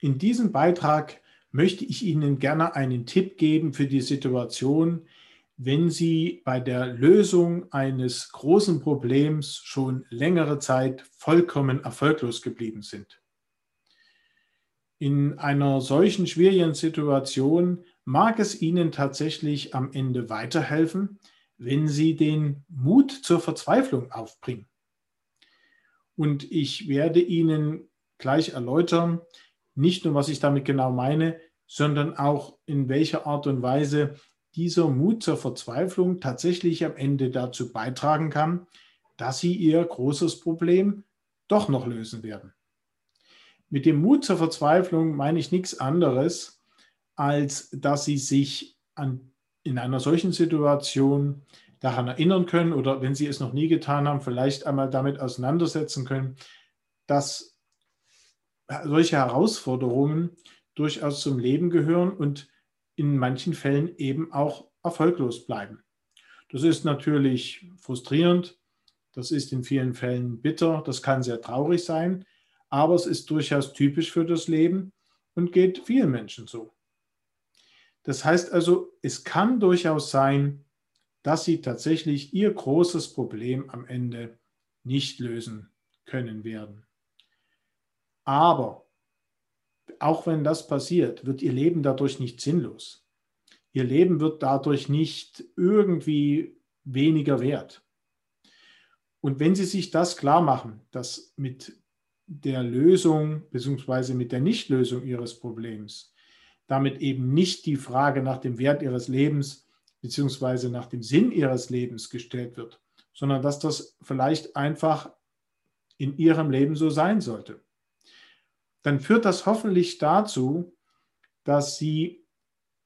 In diesem Beitrag möchte ich Ihnen gerne einen Tipp geben für die Situation, wenn Sie bei der Lösung eines großen Problems schon längere Zeit vollkommen erfolglos geblieben sind. In einer solchen schwierigen Situation mag es Ihnen tatsächlich am Ende weiterhelfen, wenn Sie den Mut zur Verzweiflung aufbringen. Und ich werde Ihnen gleich erläutern, nicht nur, was ich damit genau meine, sondern auch in welcher Art und Weise dieser Mut zur Verzweiflung tatsächlich am Ende dazu beitragen kann, dass Sie Ihr großes Problem doch noch lösen werden. Mit dem Mut zur Verzweiflung meine ich nichts anderes, als dass Sie sich an, in einer solchen Situation daran erinnern können oder wenn Sie es noch nie getan haben, vielleicht einmal damit auseinandersetzen können, dass solche Herausforderungen durchaus zum Leben gehören und in manchen Fällen eben auch erfolglos bleiben. Das ist natürlich frustrierend, das ist in vielen Fällen bitter, das kann sehr traurig sein, aber es ist durchaus typisch für das Leben und geht vielen Menschen so. Das heißt also, es kann durchaus sein, dass sie tatsächlich ihr großes Problem am Ende nicht lösen können werden. Aber auch wenn das passiert, wird ihr Leben dadurch nicht sinnlos. Ihr Leben wird dadurch nicht irgendwie weniger wert. Und wenn Sie sich das klar machen, dass mit der Lösung bzw. mit der Nichtlösung Ihres Problems damit eben nicht die Frage nach dem Wert Ihres Lebens bzw. nach dem Sinn Ihres Lebens gestellt wird, sondern dass das vielleicht einfach in Ihrem Leben so sein sollte dann führt das hoffentlich dazu, dass Sie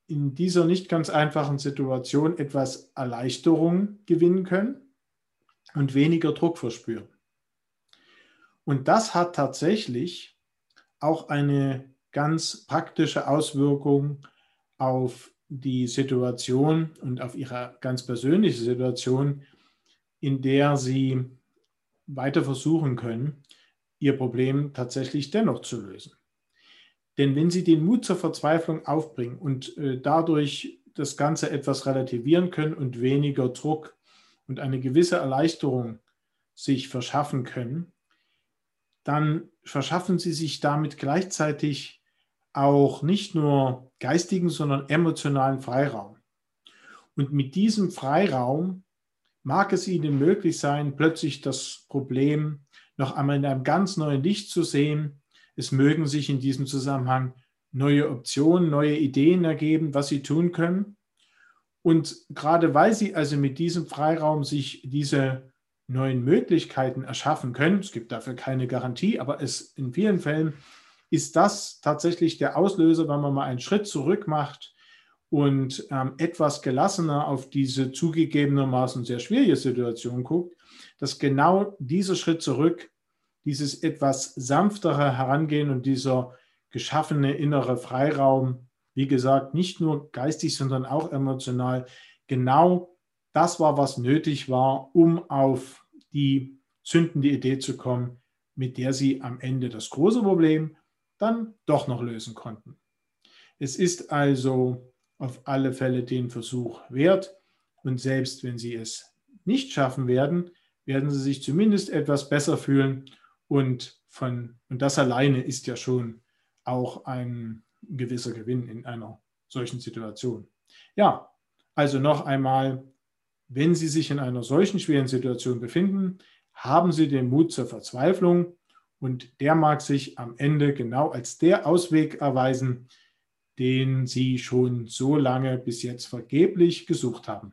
in dieser nicht ganz einfachen Situation etwas Erleichterung gewinnen können und weniger Druck verspüren. Und das hat tatsächlich auch eine ganz praktische Auswirkung auf die Situation und auf Ihre ganz persönliche Situation, in der Sie weiter versuchen können, ihr Problem tatsächlich dennoch zu lösen. Denn wenn Sie den Mut zur Verzweiflung aufbringen und äh, dadurch das Ganze etwas relativieren können und weniger Druck und eine gewisse Erleichterung sich verschaffen können, dann verschaffen Sie sich damit gleichzeitig auch nicht nur geistigen, sondern emotionalen Freiraum. Und mit diesem Freiraum mag es Ihnen möglich sein, plötzlich das Problem noch einmal in einem ganz neuen Licht zu sehen. Es mögen sich in diesem Zusammenhang neue Optionen, neue Ideen ergeben, was Sie tun können. Und gerade weil Sie also mit diesem Freiraum sich diese neuen Möglichkeiten erschaffen können, es gibt dafür keine Garantie, aber es in vielen Fällen ist das tatsächlich der Auslöser, wenn man mal einen Schritt zurück macht und ähm, etwas gelassener auf diese zugegebenermaßen sehr schwierige Situation guckt, dass genau dieser Schritt zurück dieses etwas sanftere Herangehen und dieser geschaffene innere Freiraum, wie gesagt, nicht nur geistig, sondern auch emotional, genau das war, was nötig war, um auf die zündende Idee zu kommen, mit der sie am Ende das große Problem dann doch noch lösen konnten. Es ist also auf alle Fälle den Versuch wert und selbst wenn sie es nicht schaffen werden, werden sie sich zumindest etwas besser fühlen und, von, und das alleine ist ja schon auch ein gewisser Gewinn in einer solchen Situation. Ja, also noch einmal, wenn Sie sich in einer solchen schweren Situation befinden, haben Sie den Mut zur Verzweiflung und der mag sich am Ende genau als der Ausweg erweisen, den Sie schon so lange bis jetzt vergeblich gesucht haben.